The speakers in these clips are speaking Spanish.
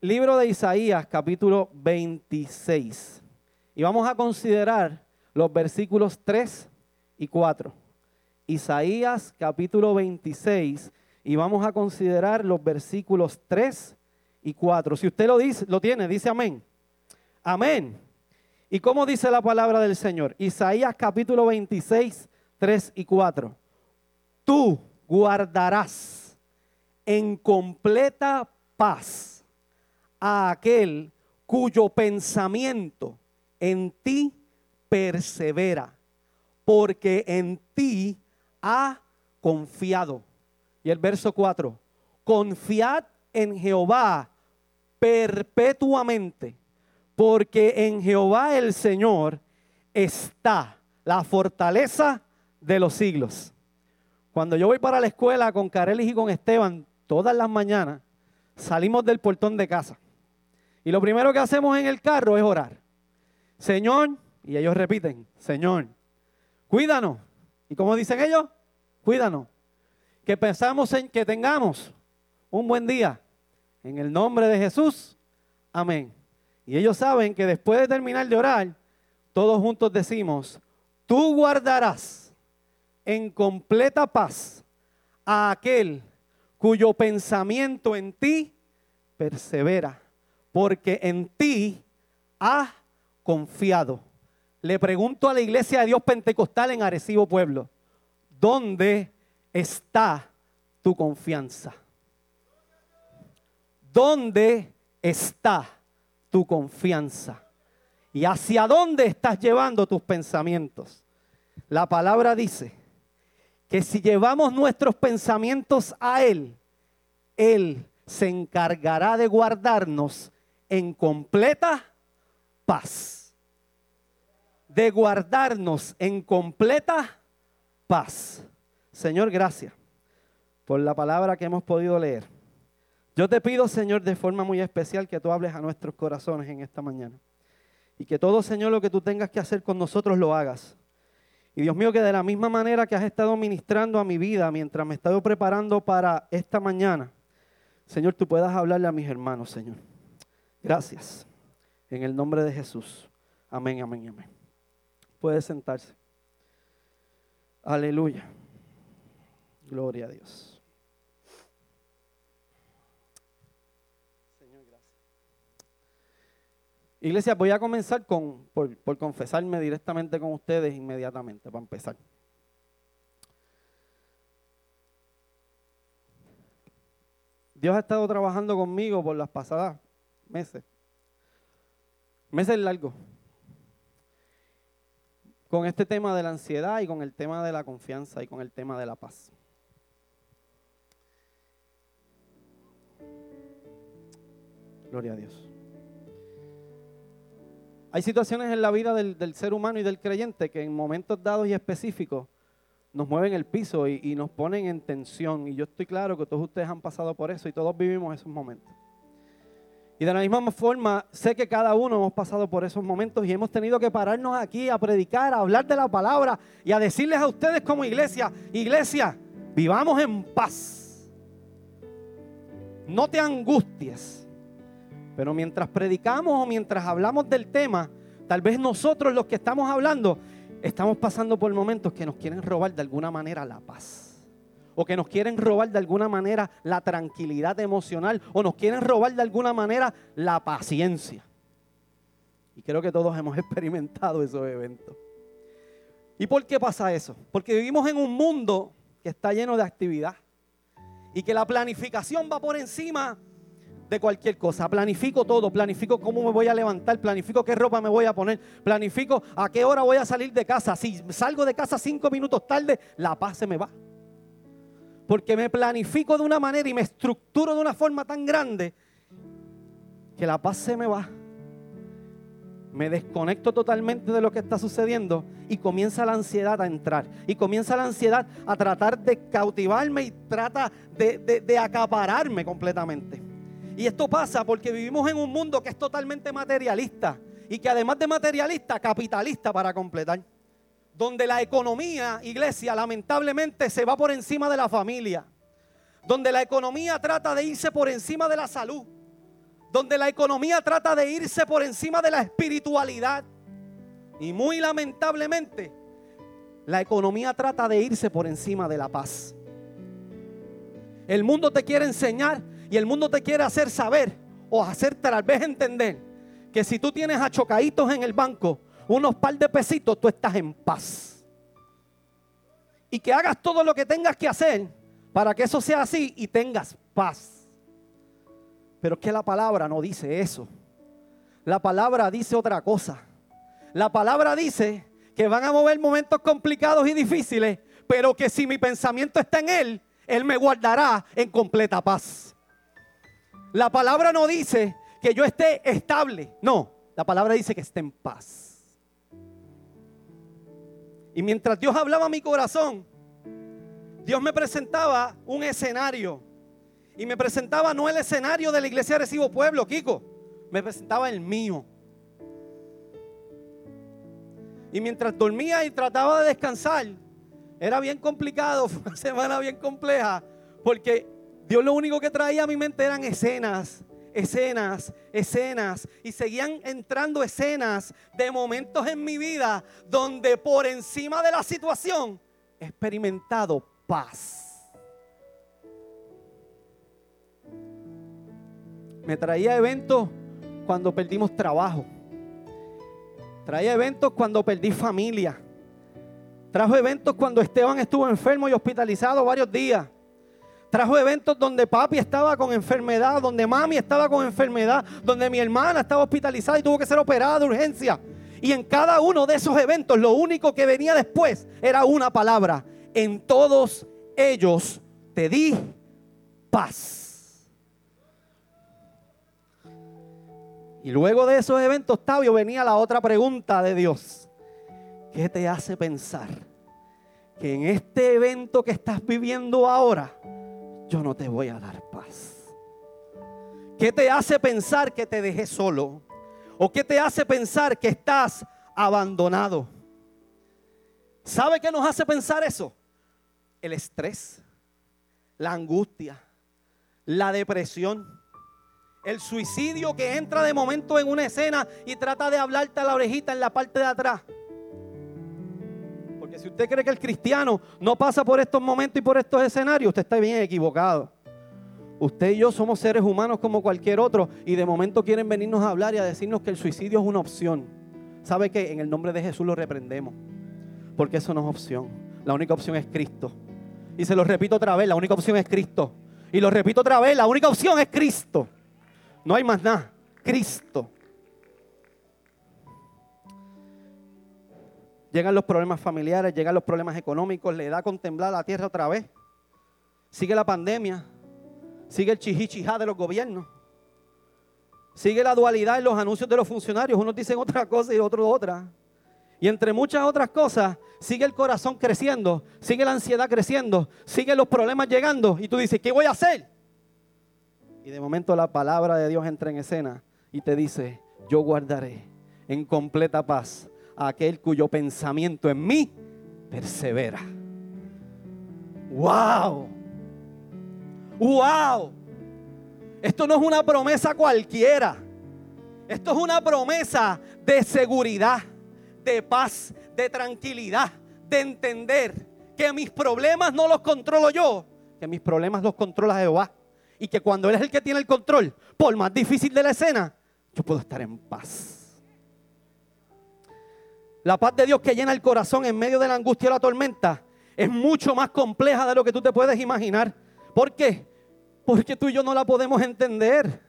libro de Isaías, capítulo 26. Y vamos a considerar los versículos 3 y 4. Isaías, capítulo 26. Y vamos a considerar los versículos 3 y 4. Si usted lo dice, lo tiene, dice amén. Amén. ¿Y cómo dice la palabra del Señor? Isaías capítulo 26, 3 y 4. Tú guardarás en completa paz a aquel cuyo pensamiento en ti persevera, porque en ti ha confiado. Y el verso 4, confiad en Jehová perpetuamente, porque en Jehová el Señor está la fortaleza de los siglos. Cuando yo voy para la escuela con Carelis y con Esteban todas las mañanas, salimos del portón de casa. Y lo primero que hacemos en el carro es orar. Señor, y ellos repiten, Señor, cuídanos. ¿Y como dicen ellos? Cuídanos. Que pensamos en que tengamos un buen día. En el nombre de Jesús. Amén. Y ellos saben que después de terminar de orar, todos juntos decimos, tú guardarás en completa paz a aquel cuyo pensamiento en ti persevera, porque en ti ha confiado. Le pregunto a la iglesia de Dios Pentecostal en Arecibo Pueblo, ¿dónde está tu confianza? ¿Dónde está tu confianza? ¿Y hacia dónde estás llevando tus pensamientos? La palabra dice que si llevamos nuestros pensamientos a Él, Él se encargará de guardarnos en completa paz. De guardarnos en completa paz. Señor, gracias por la palabra que hemos podido leer. Yo te pido, Señor, de forma muy especial que tú hables a nuestros corazones en esta mañana. Y que todo, Señor, lo que tú tengas que hacer con nosotros lo hagas. Y Dios mío, que de la misma manera que has estado ministrando a mi vida mientras me he estado preparando para esta mañana, Señor, tú puedas hablarle a mis hermanos, Señor. Gracias. En el nombre de Jesús. Amén, amén, amén. Puede sentarse. Aleluya. Gloria a Dios. Iglesia, voy a comenzar con, por, por, confesarme directamente con ustedes inmediatamente, para empezar. Dios ha estado trabajando conmigo por las pasadas meses, meses largos, con este tema de la ansiedad y con el tema de la confianza y con el tema de la paz. Gloria a Dios. Hay situaciones en la vida del, ser humano y del creyente que en momentos dados y específicos nos mueven el piso y, y, nos ponen en tensión. Y yo estoy claro que todos ustedes han pasado por eso y todos vivimos esos momentos. Y de la misma forma, sé que cada uno hemos pasado por esos momentos y hemos tenido que pararnos aquí a predicar, a hablar de la palabra y a decirles a ustedes como iglesia, iglesia, vivamos en paz. No te angusties. Pero mientras predicamos o mientras hablamos del tema, tal vez nosotros los que estamos hablando estamos pasando por momentos que nos quieren robar de alguna manera la paz. O que nos quieren robar de alguna manera la tranquilidad emocional. O nos quieren robar de alguna manera la paciencia. Y creo que todos hemos experimentado esos eventos. ¿Y por qué pasa eso? Porque vivimos en un mundo que está lleno de actividad. Y que la planificación va por encima de cualquier cosa. Planifico todo, planifico cómo me voy a levantar, planifico qué ropa me voy a poner, planifico a qué hora voy a salir de casa. Si salgo de casa cinco minutos tarde, la paz se me va. Porque me planifico de una manera y me estructuro de una forma tan grande que la paz se me va. Me desconecto totalmente de lo que está sucediendo y comienza la ansiedad a entrar. Y comienza la ansiedad a tratar de cautivarme y trata de, de acapararme completamente. Y esto pasa porque vivimos en un mundo que es totalmente materialista y que además de materialista, capitalista para completar. Donde la economía, iglesia, lamentablemente se va por encima de la familia. Donde la economía trata de irse por encima de la salud. donde la economía trata de irse por encima de la espiritualidad. Y muy lamentablemente, la economía trata de irse por encima de la paz. El mundo te quiere enseñar y el mundo te quiere hacer saber o hacer tal vez entender que si tú tienes achocaditos en el banco unos par de pesitos, tú estás en paz. Y que hagas todo lo que tengas que hacer para que eso sea así y tengas paz. Pero es que la palabra no dice eso. La palabra dice otra cosa. La palabra dice que van a mover momentos complicados y difíciles, pero que si mi pensamiento está en Él, Él me guardará en completa paz. La palabra no dice que yo esté estable, no, la palabra dice que esté en paz. Y mientras Dios hablaba a mi corazón, Dios me presentaba un escenario. Y me presentaba no el escenario de la iglesia de Recibo Pueblo, Kiko, me presentaba el mío. Y mientras dormía y trataba de descansar, era bien complicado, fue una semana bien compleja, porque Dios lo único que traía a mi mente eran escenas, escenas, escenas. Y seguían entrando escenas de momentos en mi vida donde por encima de la situación he experimentado paz. Me traía eventos cuando perdimos trabajo. Traía eventos cuando perdí familia. Trajo eventos cuando Esteban estuvo enfermo y hospitalizado varios días. Trajo eventos donde papi estaba con enfermedad, donde mami estaba con enfermedad, donde mi hermana estaba hospitalizada y tuvo que ser operada de urgencia. Y en cada uno de esos eventos lo único que venía después era una palabra. En todos ellos te di paz. Y luego de esos eventos, Tabio, venía la otra pregunta de Dios. ¿Qué te hace pensar que en este evento que estás viviendo ahora, yo no te voy a dar paz? ¿Qué te hace pensar que te dejé solo? ¿O qué te hace pensar que estás abandonado? ¿Sabe qué nos hace pensar eso? El estrés, la angustia, la depresión el suicidio que entra de momento en una escena y trata de hablarte a la orejita en la parte de atrás. Si usted cree que el cristiano no pasa por estos momentos y por estos escenarios, usted está bien equivocado. Usted y yo somos seres humanos como cualquier otro y de momento quieren venirnos a hablar y a decirnos que el suicidio es una opción. ¿Sabe que En el nombre de Jesús lo reprendemos. Porque eso no es opción. La única opción es Cristo. Y se lo repito otra vez, la única opción es Cristo. Y lo repito otra vez, la única opción es Cristo. No hay más nada. Cristo. Llegan los problemas familiares, llegan los problemas económicos, le da con temblar la tierra otra vez. Sigue la pandemia, sigue el chihichijá de los gobiernos, sigue la dualidad en los anuncios de los funcionarios. Unos dicen otra cosa y otros otra. Y entre muchas otras cosas, sigue el corazón creciendo, sigue la ansiedad creciendo, sigue los problemas llegando. Y tú dices, ¿qué voy a hacer? Y de momento la palabra de Dios entra en escena y te dice, yo guardaré en completa paz aquel cuyo pensamiento en mí persevera. ¡Wow! ¡Wow! Esto no es una promesa cualquiera. Esto es una promesa de seguridad, de paz, de tranquilidad, de entender que mis problemas no los controlo yo, que mis problemas los controla Jehová y que cuando Él es el que tiene el control, por más difícil de la escena, yo puedo estar en paz. La paz de Dios que llena el corazón en medio de la angustia y la tormenta es mucho más compleja de lo que tú te puedes imaginar. ¿Por qué? Porque tú y yo no la podemos entender.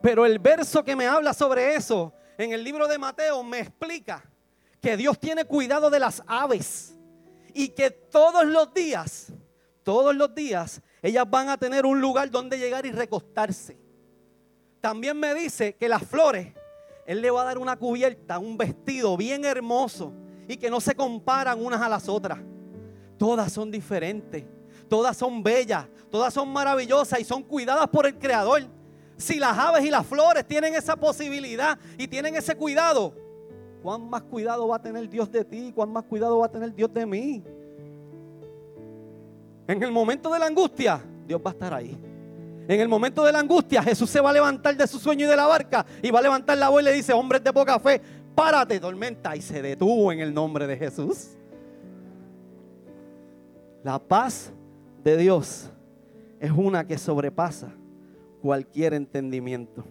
Pero el verso que me habla sobre eso en el libro de Mateo me explica que Dios tiene cuidado de las aves y que todos los días, todos los días ellas van a tener un lugar donde llegar y recostarse. También me dice que las flores, Él le va a dar una cubierta, un vestido bien hermoso y que no se comparan unas a las otras. Todas son diferentes, todas son bellas, todas son maravillosas y son cuidadas por el Creador. Si las aves y las flores tienen esa posibilidad y tienen ese cuidado, ¿cuán más cuidado va a tener Dios de ti? ¿Cuán más cuidado va a tener Dios de mí? En el momento de la angustia, Dios va a estar ahí. En el momento de la angustia, Jesús se va a levantar de su sueño y de la barca y va a levantar la voz y le dice, hombres de poca fe, párate, tormenta. Y se detuvo en el nombre de Jesús. La paz de Dios es una que sobrepasa cualquier entendimiento.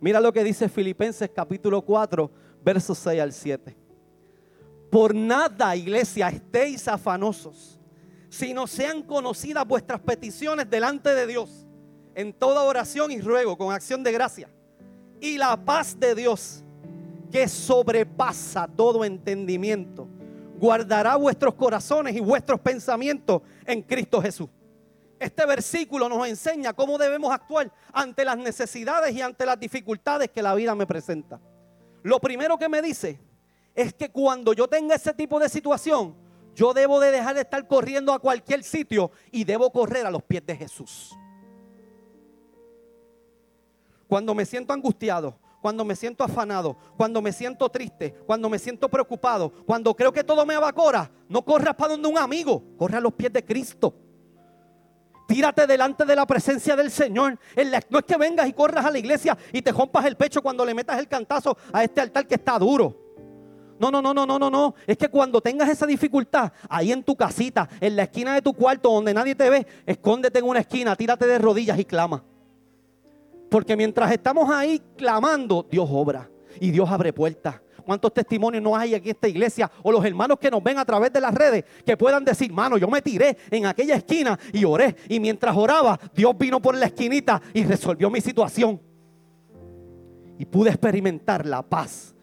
Mira lo que dice Filipenses capítulo 4, versos 6 al 7. Por nada, iglesia, estéis afanosos, sino sean conocidas vuestras peticiones delante de Dios, en toda oración y ruego, con acción de gracia. Y la paz de Dios, que sobrepasa todo entendimiento, guardará vuestros corazones y vuestros pensamientos en Cristo Jesús. Este versículo nos enseña cómo debemos actuar ante las necesidades y ante las dificultades que la vida me presenta. Lo primero que me dice es que cuando yo tenga ese tipo de situación, yo debo de dejar de estar corriendo a cualquier sitio y debo correr a los pies de Jesús. Cuando me siento angustiado, cuando me siento afanado, cuando me siento triste, cuando me siento preocupado, cuando creo que todo me abacora, no corras para donde un amigo, corre a los pies de Cristo. Tírate delante de la presencia del Señor. No es que vengas y corras a la iglesia y te rompas el pecho cuando le metas el cantazo a este altar que está duro. No, no, no, no, no, no, no. Es que cuando tengas esa dificultad, ahí en tu casita, en la esquina de tu cuarto, donde nadie te ve, escóndete en una esquina, tírate de rodillas y clama. Porque mientras estamos ahí clamando, Dios obra y Dios abre puertas. ¿Cuántos testimonios no hay aquí en esta iglesia? O los hermanos que nos ven a través de las redes que puedan decir, mano, yo me tiré en aquella esquina y oré. Y mientras oraba, Dios vino por la esquinita y resolvió mi situación. Y pude experimentar la paz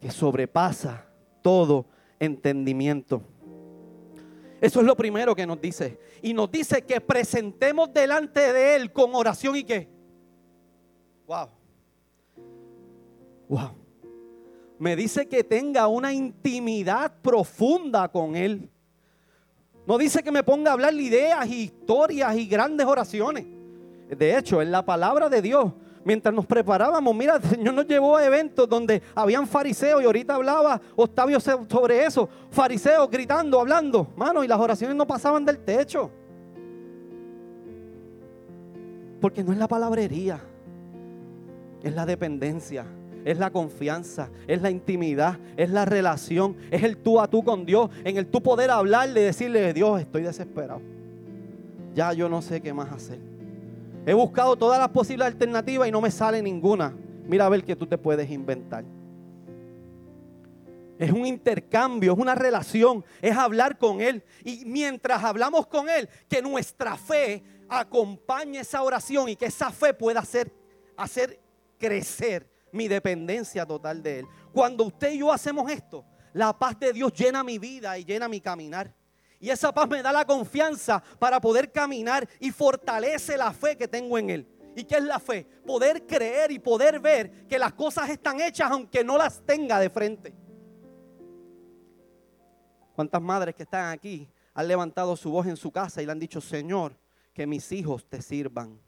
que sobrepasa todo entendimiento. Eso es lo primero que nos dice. Y nos dice que presentemos delante de Él con oración y qué. Wow. Wow me dice que tenga una intimidad profunda con Él. No dice que me ponga a hablar ideas, historias y grandes oraciones. De hecho, en la palabra de Dios, mientras nos preparábamos, mira, el Señor nos llevó a eventos donde habían fariseos y ahorita hablaba Octavio sobre eso. Fariseos gritando, hablando, mano, y las oraciones no pasaban del techo. Porque no es la palabrería, es la dependencia es la confianza, es la intimidad, es la relación, es el tú a tú con Dios, en el tú poder hablarle decirle, Dios, estoy desesperado. Ya yo no sé qué más hacer. He buscado todas las posibles alternativas y no me sale ninguna. Mira a ver qué tú te puedes inventar. Es un intercambio, es una relación, es hablar con Él. Y mientras hablamos con Él, que nuestra fe acompañe esa oración y que esa fe pueda hacer, hacer crecer mi dependencia total de Él. Cuando usted y yo hacemos esto, la paz de Dios llena mi vida y llena mi caminar. Y esa paz me da la confianza para poder caminar y fortalece la fe que tengo en Él. ¿Y qué es la fe? Poder creer y poder ver que las cosas están hechas aunque no las tenga de frente. ¿Cuántas madres que están aquí han levantado su voz en su casa y le han dicho, Señor, que mis hijos te sirvan?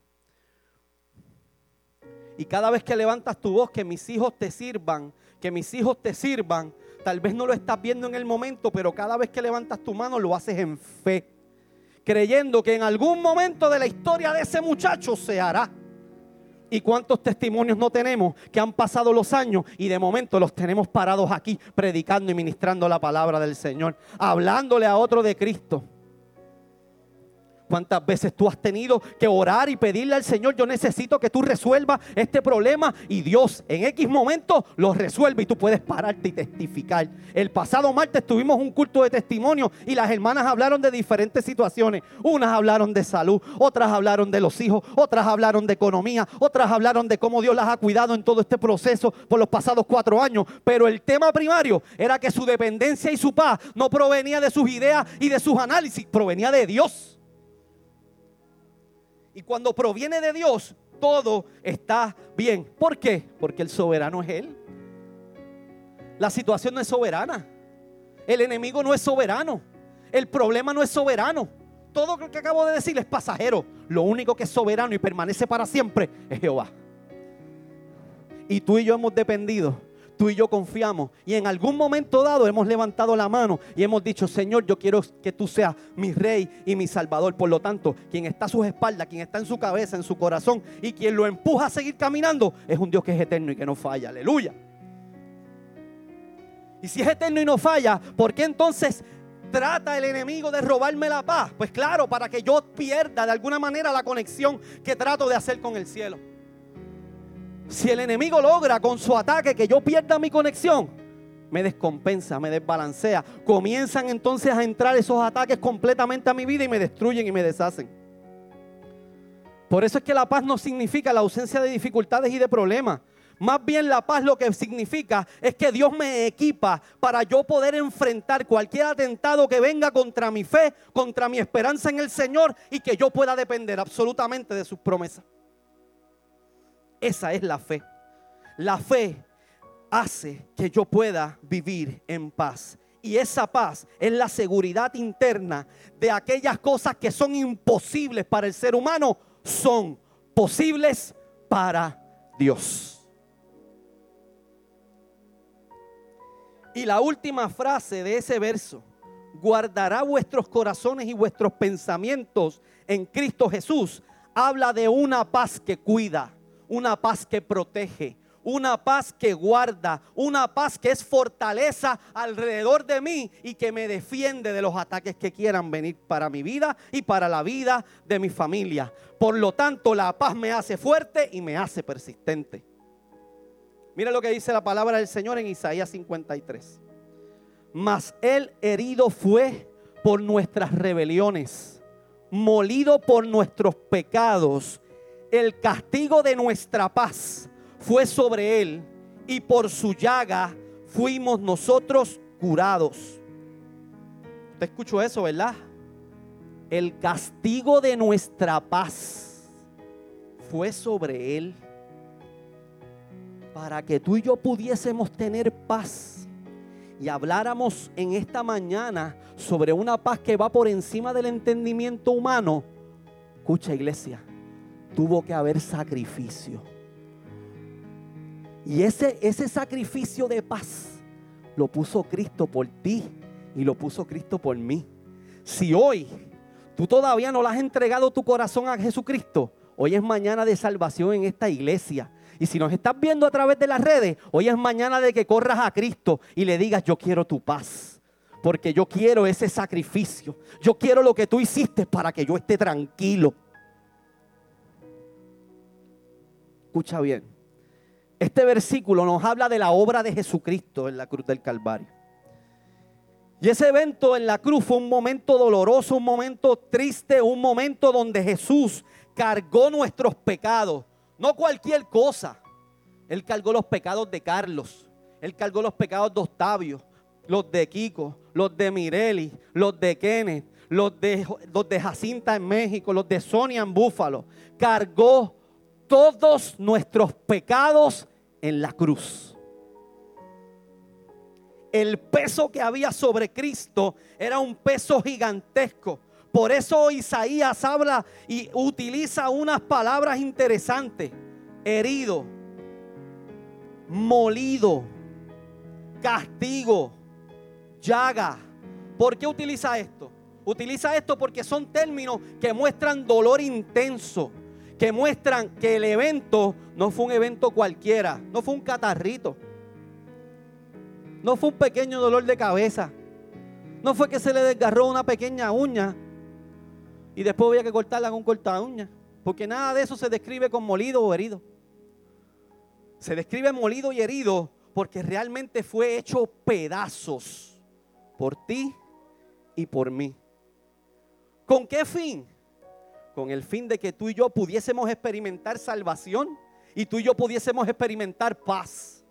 Y cada vez que levantas tu voz, que mis hijos te sirvan, que mis hijos te sirvan, tal vez no lo estás viendo en el momento, pero cada vez que levantas tu mano lo haces en fe, creyendo que en algún momento de la historia de ese muchacho se hará. ¿Y cuántos testimonios no tenemos que han pasado los años y de momento los tenemos parados aquí predicando y ministrando la palabra del Señor, hablándole a otro de Cristo? ¿Cuántas veces tú has tenido que orar y pedirle al Señor, yo necesito que tú resuelvas este problema? Y Dios en X momento lo resuelve y tú puedes pararte y testificar. El pasado martes tuvimos un culto de testimonio y las hermanas hablaron de diferentes situaciones. Unas hablaron de salud, otras hablaron de los hijos, otras hablaron de economía, otras hablaron de cómo Dios las ha cuidado en todo este proceso por los pasados cuatro años. Pero el tema primario era que su dependencia y su paz no provenía de sus ideas y de sus análisis, provenía de Dios. Y cuando proviene de Dios, todo está bien. ¿Por qué? Porque el soberano es Él. La situación no es soberana. El enemigo no es soberano. El problema no es soberano. Todo lo que acabo de decir es pasajero. Lo único que es soberano y permanece para siempre es Jehová. Y tú y yo hemos dependido tú y yo confiamos y en algún momento dado hemos levantado la mano y hemos dicho, Señor, yo quiero que tú seas mi rey y mi salvador. Por lo tanto, quien está a sus espaldas, quien está en su cabeza, en su corazón y quien lo empuja a seguir caminando, es un Dios que es eterno y que no falla. Aleluya. Y si es eterno y no falla, ¿por qué entonces trata el enemigo de robarme la paz? Pues claro, para que yo pierda de alguna manera la conexión que trato de hacer con el cielo. Si el enemigo logra con su ataque que yo pierda mi conexión, me descompensa, me desbalancea. Comienzan entonces a entrar esos ataques completamente a mi vida y me destruyen y me deshacen. Por eso es que la paz no significa la ausencia de dificultades y de problemas. Más bien la paz lo que significa es que Dios me equipa para yo poder enfrentar cualquier atentado que venga contra mi fe, contra mi esperanza en el Señor y que yo pueda depender absolutamente de sus promesas. Esa es la fe. La fe hace que yo pueda vivir en paz. Y esa paz es la seguridad interna de aquellas cosas que son imposibles para el ser humano, son posibles para Dios. Y la última frase de ese verso, guardará vuestros corazones y vuestros pensamientos en Cristo Jesús, habla de una paz que cuida, una paz que protege, una paz que guarda, una paz que es fortaleza alrededor de mí y que me defiende de los ataques que quieran venir para mi vida y para la vida de mi familia. Por lo tanto, la paz me hace fuerte y me hace persistente. Mira lo que dice la palabra del Señor en Isaías 53. Mas él herido fue por nuestras rebeliones, molido por nuestros pecados. El castigo de nuestra paz fue sobre él y por su llaga fuimos nosotros curados. Te escucho eso, ¿verdad? El castigo de nuestra paz fue sobre él para que tú y yo pudiésemos tener paz y habláramos en esta mañana sobre una paz que va por encima del entendimiento humano, escucha iglesia, tuvo que haber sacrificio. Y ese, ese sacrificio de paz lo puso Cristo por ti y lo puso Cristo por mí. Si hoy tú todavía no le has entregado tu corazón a Jesucristo, hoy es mañana de salvación en esta iglesia. Y si nos estás viendo a través de las redes, hoy es mañana de que corras a Cristo y le digas, yo quiero tu paz. Porque yo quiero ese sacrificio. Yo quiero lo que tú hiciste para que yo esté tranquilo. Escucha bien. Este versículo nos habla de la obra de Jesucristo en la cruz del Calvario. Y ese evento en la cruz fue un momento doloroso, un momento triste, un momento donde Jesús cargó nuestros pecados no cualquier cosa. Él cargó los pecados de Carlos. Él cargó los pecados de Octavio, los de Kiko, los de Mireli, los de Kenneth, los de, los de Jacinta en México, los de Sonia en Búfalo. Cargó todos nuestros pecados en la cruz. El peso que había sobre Cristo era un peso gigantesco. Por eso Isaías habla y utiliza unas palabras interesantes. Herido, molido, castigo, llaga. ¿Por qué utiliza esto? Utiliza esto porque son términos que muestran dolor intenso, que muestran que el evento no fue un evento cualquiera, no fue un catarrito, no fue un pequeño dolor de cabeza, no fue que se le desgarró una pequeña uña, y después había que cortarla con corta uña. Porque nada de eso se describe con molido o herido. Se describe molido y herido porque realmente fue hecho pedazos por ti y por mí. ¿Con qué fin? Con el fin de que tú y yo pudiésemos experimentar salvación y tú y yo pudiésemos experimentar paz.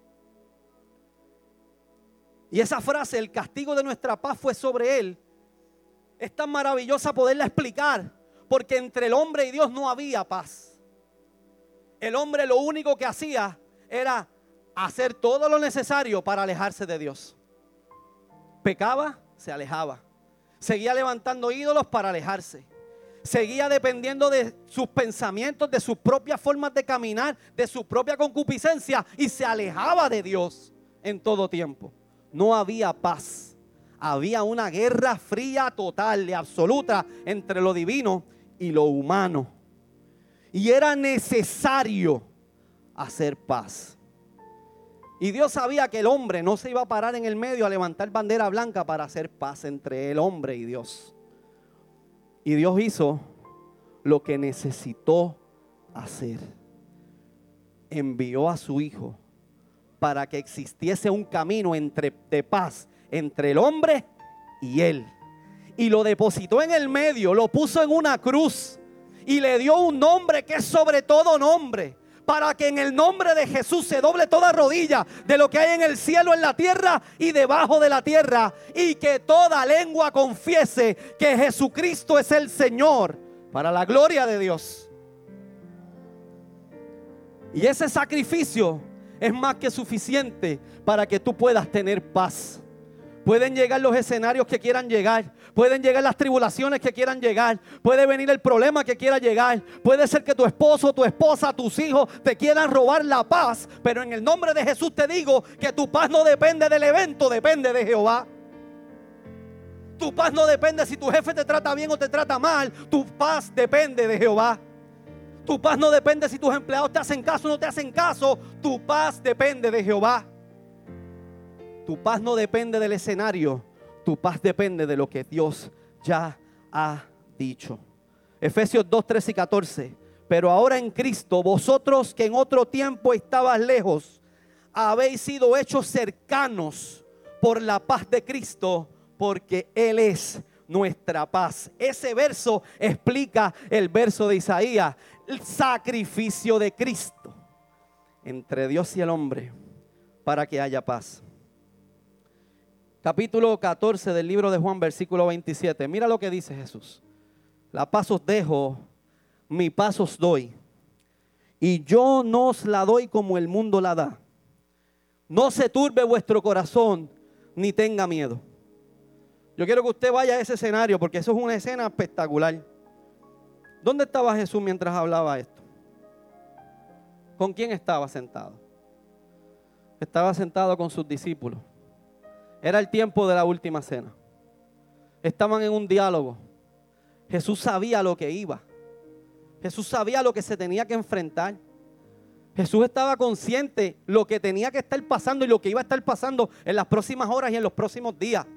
Y esa frase, el castigo de nuestra paz fue sobre él, es tan maravillosa poderla explicar, porque entre el hombre y Dios no había paz. El hombre lo único que hacía era hacer todo lo necesario para alejarse de Dios. Pecaba, se alejaba. Seguía levantando ídolos para alejarse. Seguía dependiendo de sus pensamientos, de sus propias formas de caminar, de su propia concupiscencia y se alejaba de Dios. en todo tiempo. No había paz. Había una guerra fría total y absoluta entre lo divino y lo humano. Y era necesario hacer paz. Y Dios sabía que el hombre no se iba a parar en el medio a levantar bandera blanca para hacer paz entre el hombre y Dios. Y Dios hizo lo que necesitó hacer. Envió a su Hijo para que existiese un camino entre, de paz entre el hombre y él. Y lo depositó en el medio, lo puso en una cruz y le dio un nombre que es sobre todo nombre para que en el nombre de Jesús se doble toda rodilla de lo que hay en el cielo, en la tierra y debajo de la tierra. Y que toda lengua confiese que Jesucristo es el Señor para la gloria de Dios. Y ese sacrificio es más que suficiente para que tú puedas tener paz. Pueden llegar los escenarios que quieran llegar. Pueden llegar las tribulaciones que quieran llegar. Puede venir el problema que quiera llegar. Puede ser que tu esposo, tu esposa, tus hijos te quieran robar la paz. Pero en el nombre de Jesús te digo que tu paz no depende del evento, depende de Jehová. Tu paz no depende si tu jefe te trata bien o te trata mal. Tu paz depende de Jehová. Tu paz no depende si tus empleados te hacen caso o no te hacen caso. Tu paz depende de Jehová. Tu paz no depende del escenario, tu paz depende de lo que Dios ya ha dicho. Efesios 2, 13 y 14. Pero ahora en Cristo, vosotros que en otro tiempo estabas lejos, habéis sido hechos cercanos por la paz de Cristo, porque Él es nuestra paz. Ese verso explica el verso de Isaías, el sacrificio de Cristo entre Dios y el hombre para que haya paz capítulo 14 del libro de Juan, versículo 27. Mira lo que dice Jesús. La paz os dejo, mi paz os doy. Y yo no os la doy como el mundo la da. No se turbe vuestro corazón, ni tenga miedo. Yo quiero que usted vaya a ese escenario, porque eso es una escena espectacular. ¿Dónde estaba Jesús mientras hablaba esto? ¿Con quién estaba sentado? Estaba sentado con sus discípulos. Era el tiempo de la última cena. Estaban en un diálogo. Jesús sabía lo que iba. Jesús sabía lo que se tenía que enfrentar. Jesús estaba consciente lo que tenía que estar pasando y lo que iba a estar pasando en las próximas horas y en los próximos días.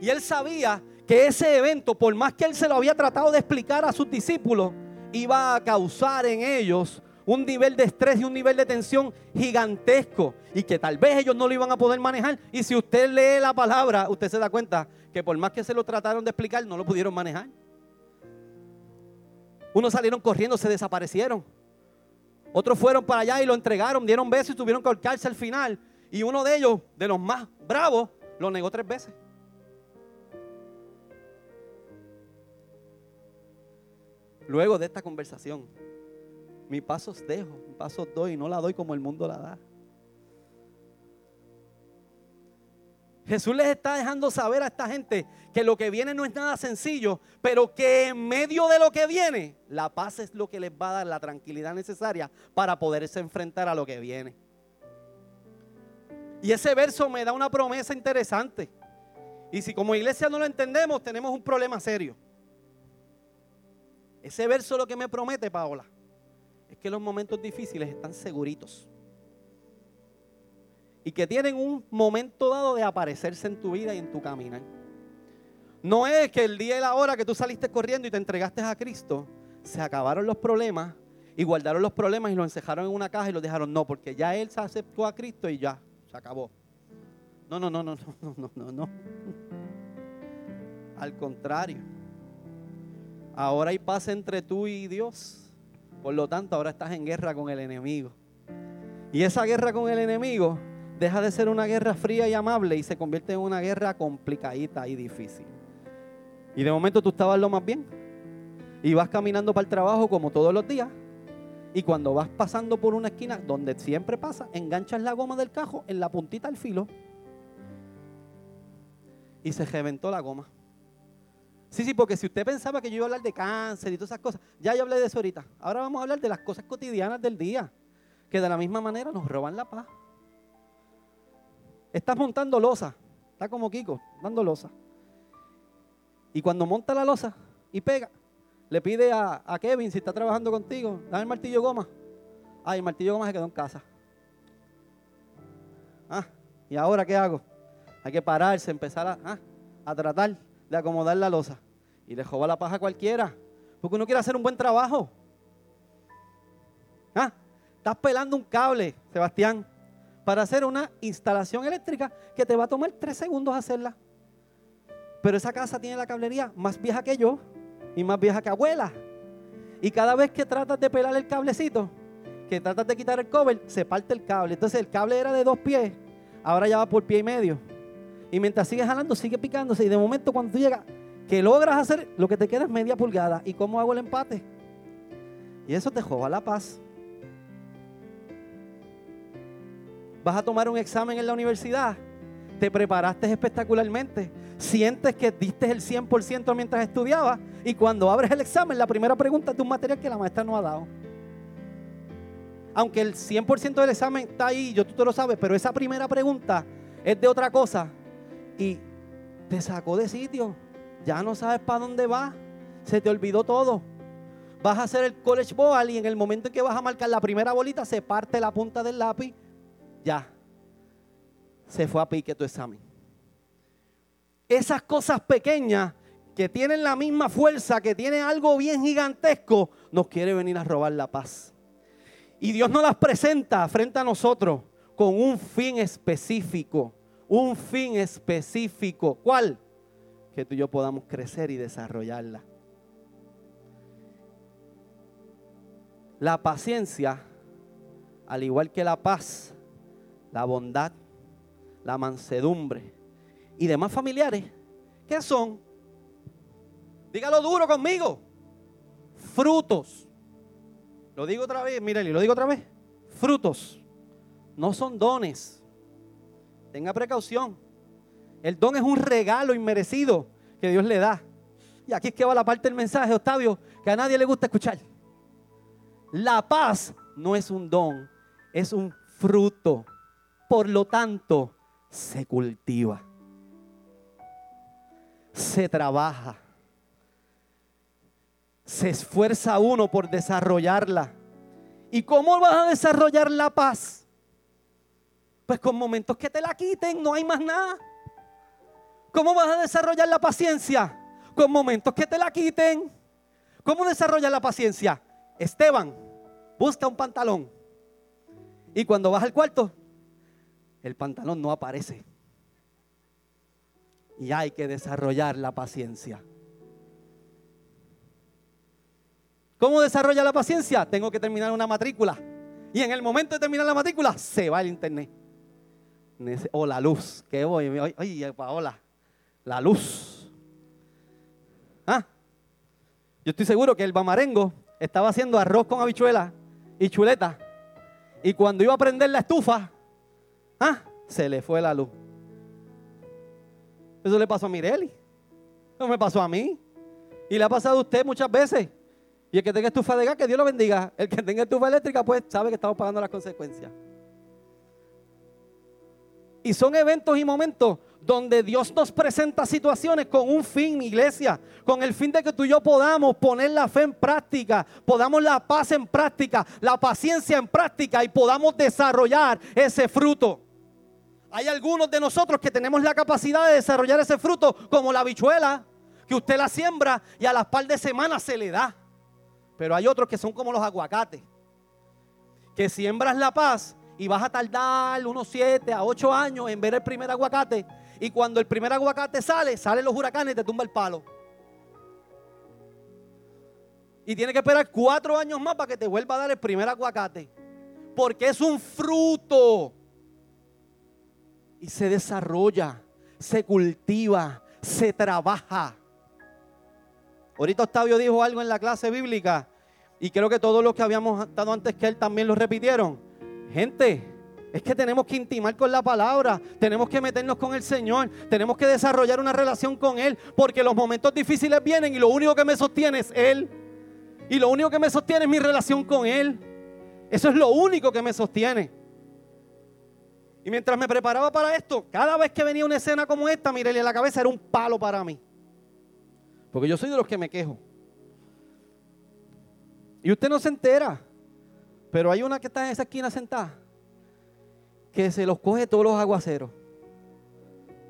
Y él sabía que ese evento, por más que él se lo había tratado de explicar a sus discípulos, iba a causar en ellos un nivel de estrés y un nivel de tensión gigantesco y que tal vez ellos no lo iban a poder manejar. Y si usted lee la palabra, usted se da cuenta que por más que se lo trataron de explicar, no lo pudieron manejar. Unos salieron corriendo, se desaparecieron. Otros fueron para allá y lo entregaron, dieron besos y tuvieron que ahorcarse al final. Y uno de ellos, de los más bravos, lo negó tres veces. Luego de esta conversación, mi pasos dejo, mi pasos doy, no la doy como el mundo la da. Jesús les está dejando saber a esta gente que lo que viene no es nada sencillo, pero que en medio de lo que viene, la paz es lo que les va a dar la tranquilidad necesaria para poderse enfrentar a lo que viene. Y ese verso me da una promesa interesante. Y si como iglesia no lo entendemos, tenemos un problema serio. Ese verso lo que me promete, Paola, es que los momentos difíciles están seguritos. Y que tienen un momento dado de aparecerse en tu vida y en tu caminar. No es que el día y la hora que tú saliste corriendo y te entregaste a Cristo, se acabaron los problemas y guardaron los problemas y los encejaron en una caja y los dejaron. No, porque ya Él se aceptó a Cristo y ya, se acabó. No, no, no, no, no, no, no, no. Al contrario. Ahora hay paz entre tú y Dios. Por lo tanto, ahora estás en guerra con el enemigo. Y esa guerra con el enemigo deja de ser una guerra fría y amable y se convierte en una guerra complicadita y difícil. Y de momento tú estabas lo más bien. Y vas caminando para el trabajo como todos los días. Y cuando vas pasando por una esquina donde siempre pasa, enganchas la goma del cajo en la puntita del filo. Y se reventó la goma. Sí, sí, porque si usted pensaba que yo iba a hablar de cáncer y todas esas cosas, ya yo hablé de eso ahorita. Ahora vamos a hablar de las cosas cotidianas del día, que de la misma manera nos roban la paz. estás montando losa. Está como Kiko, dando losa. Y cuando monta la losa y pega, le pide a, a Kevin, si está trabajando contigo, dame el martillo goma. Ay, el martillo goma se quedó en casa. Ah, ¿y ahora qué hago? Hay que pararse, empezar a, ah, a tratar de acomodar la losa. Y le joba la paja a cualquiera. Porque uno quiere hacer un buen trabajo. Ah, estás pelando un cable, Sebastián, para hacer una instalación eléctrica que te va a tomar tres segundos hacerla. Pero esa casa tiene la cablería más vieja que yo y más vieja que abuela. Y cada vez que tratas de pelar el cablecito, que tratas de quitar el cover, se parte el cable. Entonces el cable era de dos pies, ahora ya va por pie y medio. Y mientras sigues jalando, sigue picándose. Y de momento cuando tú llegas, que logras hacer, lo que te queda es media pulgada. ¿Y cómo hago el empate? Y eso te joda la paz. Vas a tomar un examen en la universidad. Te preparaste espectacularmente. Sientes que diste el 100% mientras estudiabas. Y cuando abres el examen, la primera pregunta es de un material que la maestra no ha dado. Aunque el 100% del examen está ahí, yo tú te lo sabes, pero esa primera pregunta es de otra cosa y te sacó de sitio. Ya no sabes para dónde vas. Se te olvidó todo. Vas a hacer el college ball y en el momento en que vas a marcar la primera bolita se parte la punta del lápiz. Ya. Se fue a pique tu examen. Esas cosas pequeñas que tienen la misma fuerza, que tienen algo bien gigantesco, nos quiere venir a robar la paz. Y Dios nos las presenta frente a nosotros con un fin específico un fin específico. ¿Cuál? Que tú y yo podamos crecer y desarrollarla. La paciencia, al igual que la paz, la bondad, la mansedumbre y demás familiares, ¿qué son? Dígalo duro conmigo. Frutos. Lo digo otra vez, mírale, lo digo otra vez. Frutos. No son dones. Tenga precaución. El don es un regalo inmerecido que Dios le da. Y aquí es que va la parte del mensaje, Octavio, que a nadie le gusta escuchar. La paz no es un don, es un fruto. Por lo tanto, se cultiva. Se trabaja. Se esfuerza uno por desarrollarla. ¿Y cómo vas a desarrollar la paz? Pues con momentos que te la quiten, no hay más nada. ¿Cómo vas a desarrollar la paciencia? Con momentos que te la quiten. ¿Cómo desarrollar la paciencia? Esteban, busca un pantalón. Y cuando vas al cuarto, el pantalón no aparece. Y hay que desarrollar la paciencia. ¿Cómo desarrolla la paciencia? Tengo que terminar una matrícula. Y en el momento de terminar la matrícula, se va el internet. O la luz. Que voy. Paola. La luz. ¿Ah? Yo estoy seguro que el bamarengo estaba haciendo arroz con habichuela y chuleta. Y cuando iba a prender la estufa, ¿ah? se le fue la luz. Eso le pasó a Mireli. Eso me pasó a mí. Y le ha pasado a usted muchas veces. Y el que tenga estufa de gas, que Dios lo bendiga. El que tenga estufa eléctrica, pues sabe que estamos pagando las consecuencias. Y son eventos y momentos donde Dios nos presenta situaciones con un fin, iglesia, con el fin de que tú y yo podamos poner la fe en práctica, podamos la paz en práctica, la paciencia en práctica y podamos desarrollar ese fruto. Hay algunos de nosotros que tenemos la capacidad de desarrollar ese fruto como la bichuela, que usted la siembra y a las par de semanas se le da. Pero hay otros que son como los aguacates, que siembras la paz y vas a tardar unos 7 a 8 años en ver el primer aguacate. Y cuando el primer aguacate sale, salen los huracanes y te tumba el palo. Y tiene que esperar cuatro años más para que te vuelva a dar el primer aguacate. Porque es un fruto. Y se desarrolla, se cultiva, se trabaja. Ahorita Octavio dijo algo en la clase bíblica. Y creo que todos los que habíamos estado antes que él también lo repitieron Gente, es que tenemos que intimar con la palabra, tenemos que meternos con el Señor, tenemos que desarrollar una relación con Él, porque los momentos difíciles vienen y lo único que me sostiene es Él. Y lo único que me sostiene es mi relación con Él. Eso es lo único que me sostiene. Y mientras me preparaba para esto, cada vez que venía una escena como esta, Mirelia, la cabeza era un palo para mí. Porque yo soy de los que me quejo. Y usted no se entera. Pero hay una que está en esa esquina sentada. Que se los coge todos los aguaceros.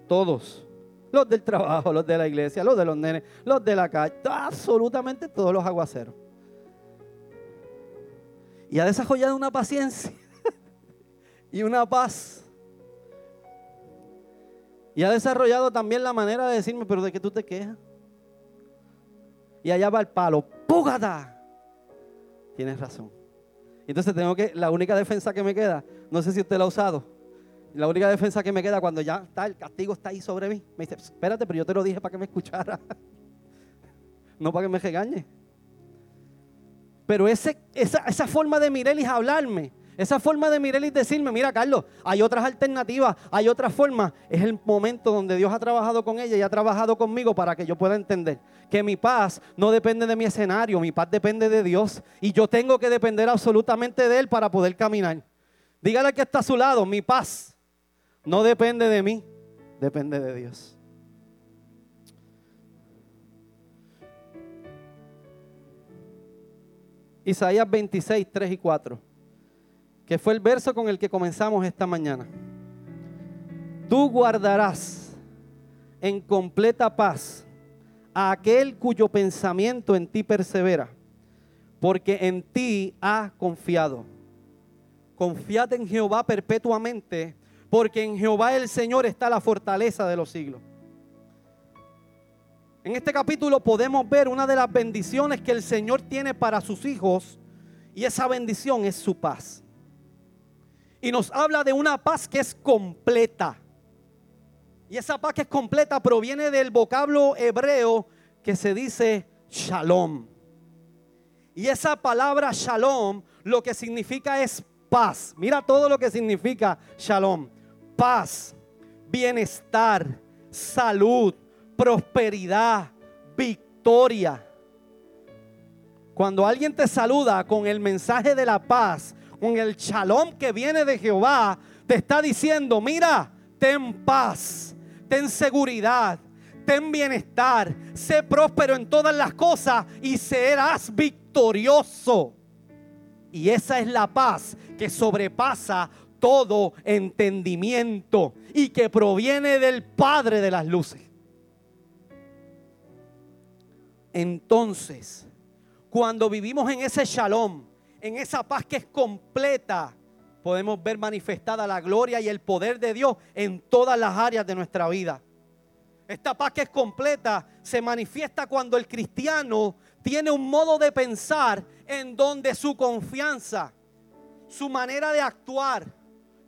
Todos. Los del trabajo, los de la iglesia, los de los nenes, los de la calle. Absolutamente todos los aguaceros. Y ha desarrollado una paciencia y una paz y ha desarrollado también la manera de decirme, pero ¿de qué tú te quejas? Y allá va el palo, ¡púgata! Tienes razón. Entonces tengo que, la única defensa que me queda, no sé si usted la ha usado, la única defensa que me queda cuando ya está, el castigo está ahí sobre mí, me dice, espérate, pero yo te lo dije para que me escuchara, no para que me regañe. Pero ese, esa, esa forma de Mirelis hablarme, esa forma de mirar y decirme, mira Carlos, hay otras alternativas, hay otras formas. Es el momento donde Dios ha trabajado con ella y ha trabajado conmigo para que yo pueda entender que mi paz no depende de mi escenario, mi paz depende de Dios. Y yo tengo que depender absolutamente de Él para poder caminar. Dígale que está a su lado, mi paz no depende de mí, depende de Dios. Isaías 26, 3 y 4 que fue el verso con el que comenzamos esta mañana. Tú guardarás en completa paz a aquel cuyo pensamiento en ti persevera, porque en ti ha confiado. Confiad en Jehová perpetuamente, porque en Jehová el Señor está la fortaleza de los siglos. En este capítulo podemos ver una de las bendiciones que el Señor tiene para sus hijos, y esa bendición es su paz y nos habla de una paz que es completa. Y esa paz que es completa proviene del vocablo hebreo que se dice shalom. Y esa palabra shalom lo que significa es paz. Mira todo lo que significa shalom. Paz, bienestar, salud, prosperidad, victoria. Cuando alguien te saluda con el mensaje de la paz, con el shalom que viene de Jehová, te está diciendo, mira, ten paz, ten seguridad, ten bienestar, sé próspero en todas las cosas y serás victorioso. Y esa es la paz que sobrepasa todo entendimiento y que proviene del Padre de las luces. Entonces, cuando vivimos en ese shalom, en esa paz que es completa, podemos ver manifestada la gloria y el poder de Dios en todas las áreas de nuestra vida. Esta paz que es completa se manifiesta cuando el cristiano tiene un modo de pensar en donde su confianza, su manera de actuar,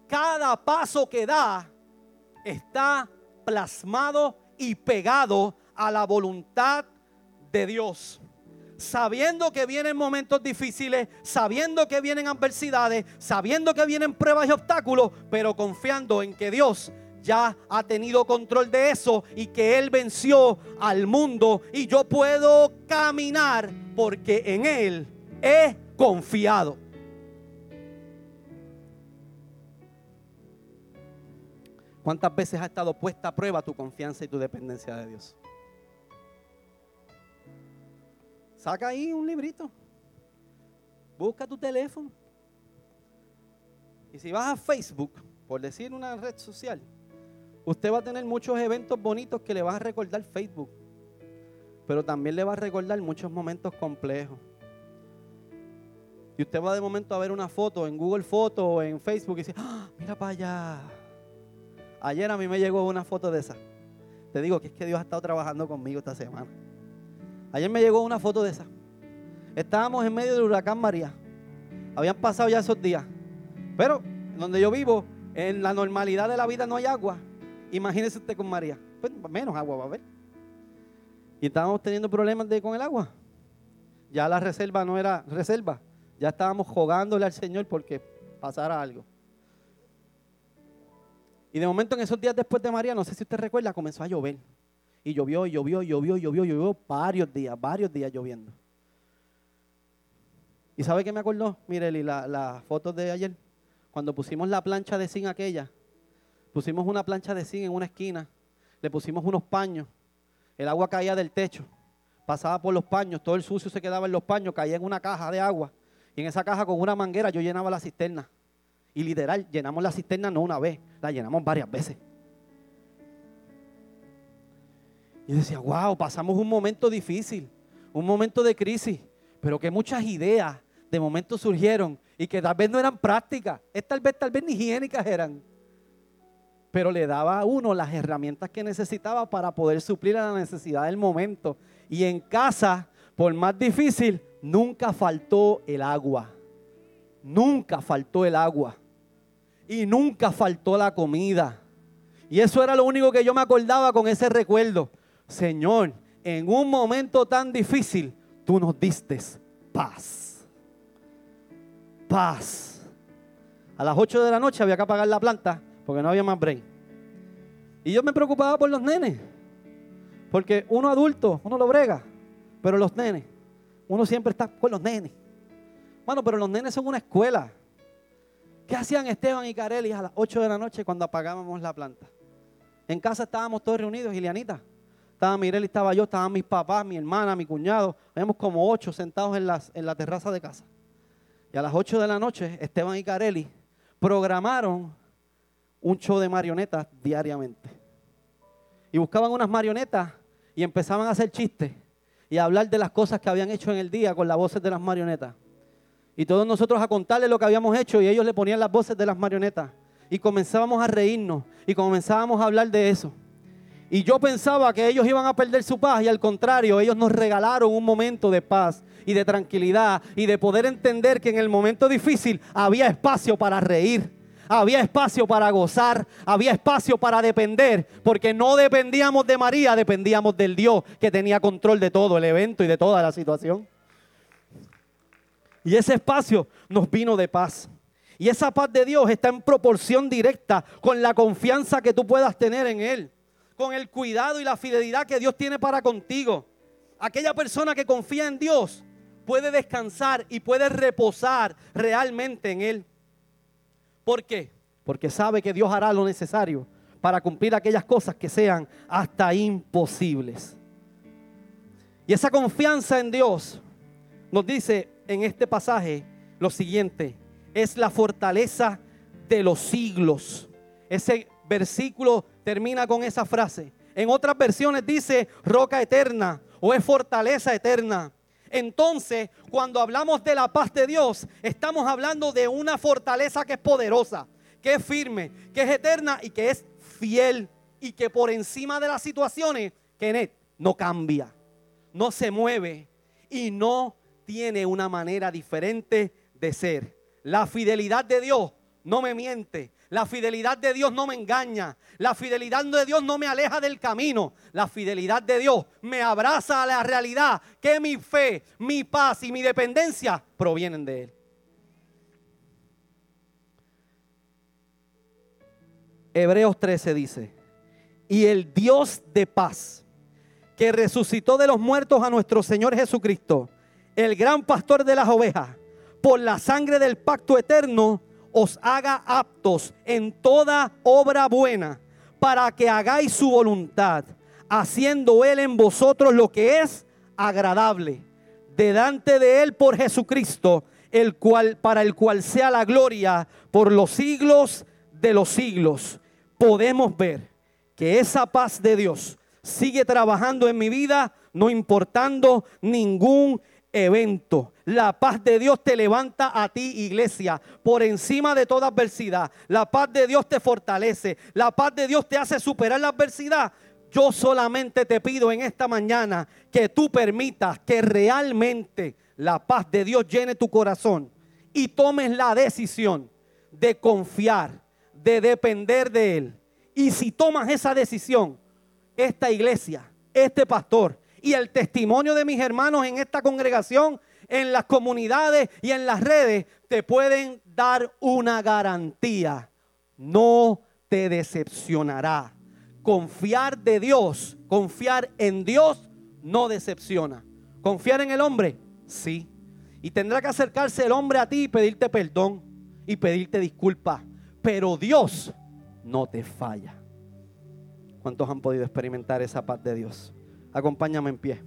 cada paso que da está plasmado y pegado a la voluntad de Dios sabiendo que vienen momentos difíciles, sabiendo que vienen adversidades, sabiendo que vienen pruebas y obstáculos, pero confiando en que Dios ya ha tenido control de eso y que Él venció al mundo y yo puedo caminar porque en Él he confiado. ¿Cuántas veces ha estado puesta a prueba tu confianza y tu dependencia de Dios? Saca ahí un librito. Busca tu teléfono. Y si vas a Facebook, por decir una red social, usted va a tener muchos eventos bonitos que le va a recordar Facebook. Pero también le va a recordar muchos momentos complejos. Y usted va de momento a ver una foto en Google Foto o en Facebook y dice, ¡Ah, mira para allá. Ayer a mí me llegó una foto de esa. Te digo que es que Dios ha estado trabajando conmigo esta semana. Ayer me llegó una foto de esa. Estábamos en medio del huracán María. Habían pasado ya esos días. Pero donde yo vivo, en la normalidad de la vida no hay agua. Imagínese usted con María. Pues menos agua va a haber. Y estábamos teniendo problemas con el agua. Ya la reserva no era reserva. Ya estábamos jugándole al Señor porque pasara algo. Y de momento en esos días después de María, no sé si usted recuerda, comenzó a llover. Y llovió, y llovió, y llovió, y llovió, y llovió varios días, varios días lloviendo. ¿Y sabe qué me acordó? Mire, las la fotos de ayer, cuando pusimos la plancha de zinc aquella, Pusimos una plancha de zinc en una esquina, le pusimos unos paños, el agua caía del techo, pasaba por los paños, todo el sucio se quedaba en los paños, caía en una caja de agua y en esa caja con una manguera yo llenaba la cisterna. Y literal, llenamos la cisterna no una vez, la llenamos varias veces. Y decía, wow, pasamos un momento difícil, un momento de crisis, pero que muchas ideas de momento surgieron y que tal vez no eran prácticas, tal vez, tal vez ni higiénicas eran. Pero le daba a uno las herramientas que necesitaba para poder suplir a la necesidad del momento. Y en casa, por más difícil, nunca faltó el agua. Nunca faltó el agua. Y nunca faltó la comida. Y eso era lo único que yo me acordaba con ese recuerdo. Señor, en un momento tan difícil, tú nos diste paz. Paz. A las 8 de la noche había que apagar la planta porque no había más brain. Y yo me preocupaba por los nenes. Porque uno adulto, uno lo brega, pero los nenes, uno siempre está con los nenes. Bueno, pero los nenes son una escuela. ¿Qué hacían Esteban y Carelis a las 8 de la noche cuando apagábamos la planta? En casa estábamos todos reunidos, Gilianita. Estaba Mirel, estaba yo, estaban mis papás, mi hermana, mi cuñado. Habíamos como ocho sentados en, la terraza de casa. Y a las 8 de la noche, Esteban y Careli programaron un show de marionetas diariamente. Y buscaban unas marionetas y empezaban a hacer chistes y a hablar de las cosas que habían hecho en el día con las voces de las marionetas. Y todos nosotros a contarles lo que habíamos hecho y ellos le ponían las voces de las marionetas. Y comenzábamos a reírnos y comenzábamos a hablar de eso. Y yo pensaba que ellos iban a perder su paz y al contrario, ellos nos regalaron un momento de paz y de tranquilidad y de poder entender que en el momento difícil había espacio para reír, había espacio para gozar, había espacio para depender, porque no dependíamos de María, dependíamos del Dios que tenía control de todo el evento y de toda la situación. Y ese espacio nos vino de paz. Y esa paz de Dios está en proporción directa con la confianza que tú puedas tener en Él con el cuidado y la fidelidad que Dios tiene para contigo. Aquella persona que confía en Dios puede descansar y puede reposar realmente en Él. ¿Por qué? Porque sabe que Dios hará lo necesario para cumplir aquellas cosas que sean hasta imposibles. Y esa confianza en Dios nos dice en este pasaje lo siguiente, es la fortaleza de los siglos. Ese versículo termina con esa frase. En otras versiones dice roca eterna o es fortaleza eterna. Entonces, cuando hablamos de la paz de Dios, estamos hablando de una fortaleza que es poderosa, que es firme, que es eterna y que es fiel y que por encima de las situaciones, que no cambia, no se mueve y no tiene una manera diferente de ser. La fidelidad de Dios no me miente, la fidelidad de Dios no me engaña. La fidelidad de Dios no me aleja del camino. La fidelidad de Dios me abraza a la realidad que mi fe, mi paz y mi dependencia provienen de Él. Hebreos 13 dice, y el Dios de paz, que resucitó de los muertos a nuestro Señor Jesucristo, el gran pastor de las ovejas, por la sangre del pacto eterno, os haga aptos en toda obra buena, para que hagáis su voluntad, haciendo Él en vosotros lo que es agradable, delante de Él por Jesucristo, el cual, para el cual sea la gloria por los siglos de los siglos. Podemos ver que esa paz de Dios sigue trabajando en mi vida, no importando ningún evento. La paz de Dios te levanta a ti, iglesia, por encima de toda adversidad. La paz de Dios te fortalece. La paz de Dios te hace superar la adversidad. Yo solamente te pido en esta mañana que tú permitas que realmente la paz de Dios llene tu corazón y tomes la decisión de confiar, de depender de Él. Y si tomas esa decisión, esta iglesia, este pastor, y el testimonio de mis hermanos en esta congregación, en las comunidades y en las redes, te pueden dar una garantía. No te decepcionará. Confiar de Dios, confiar en Dios no decepciona. Confiar en el hombre, sí. Y tendrá que acercarse el hombre a ti y pedirte perdón y pedirte disculpas. Pero Dios no te falla. ¿Cuántos han podido experimentar esa paz de Dios? Acompáñame en pie.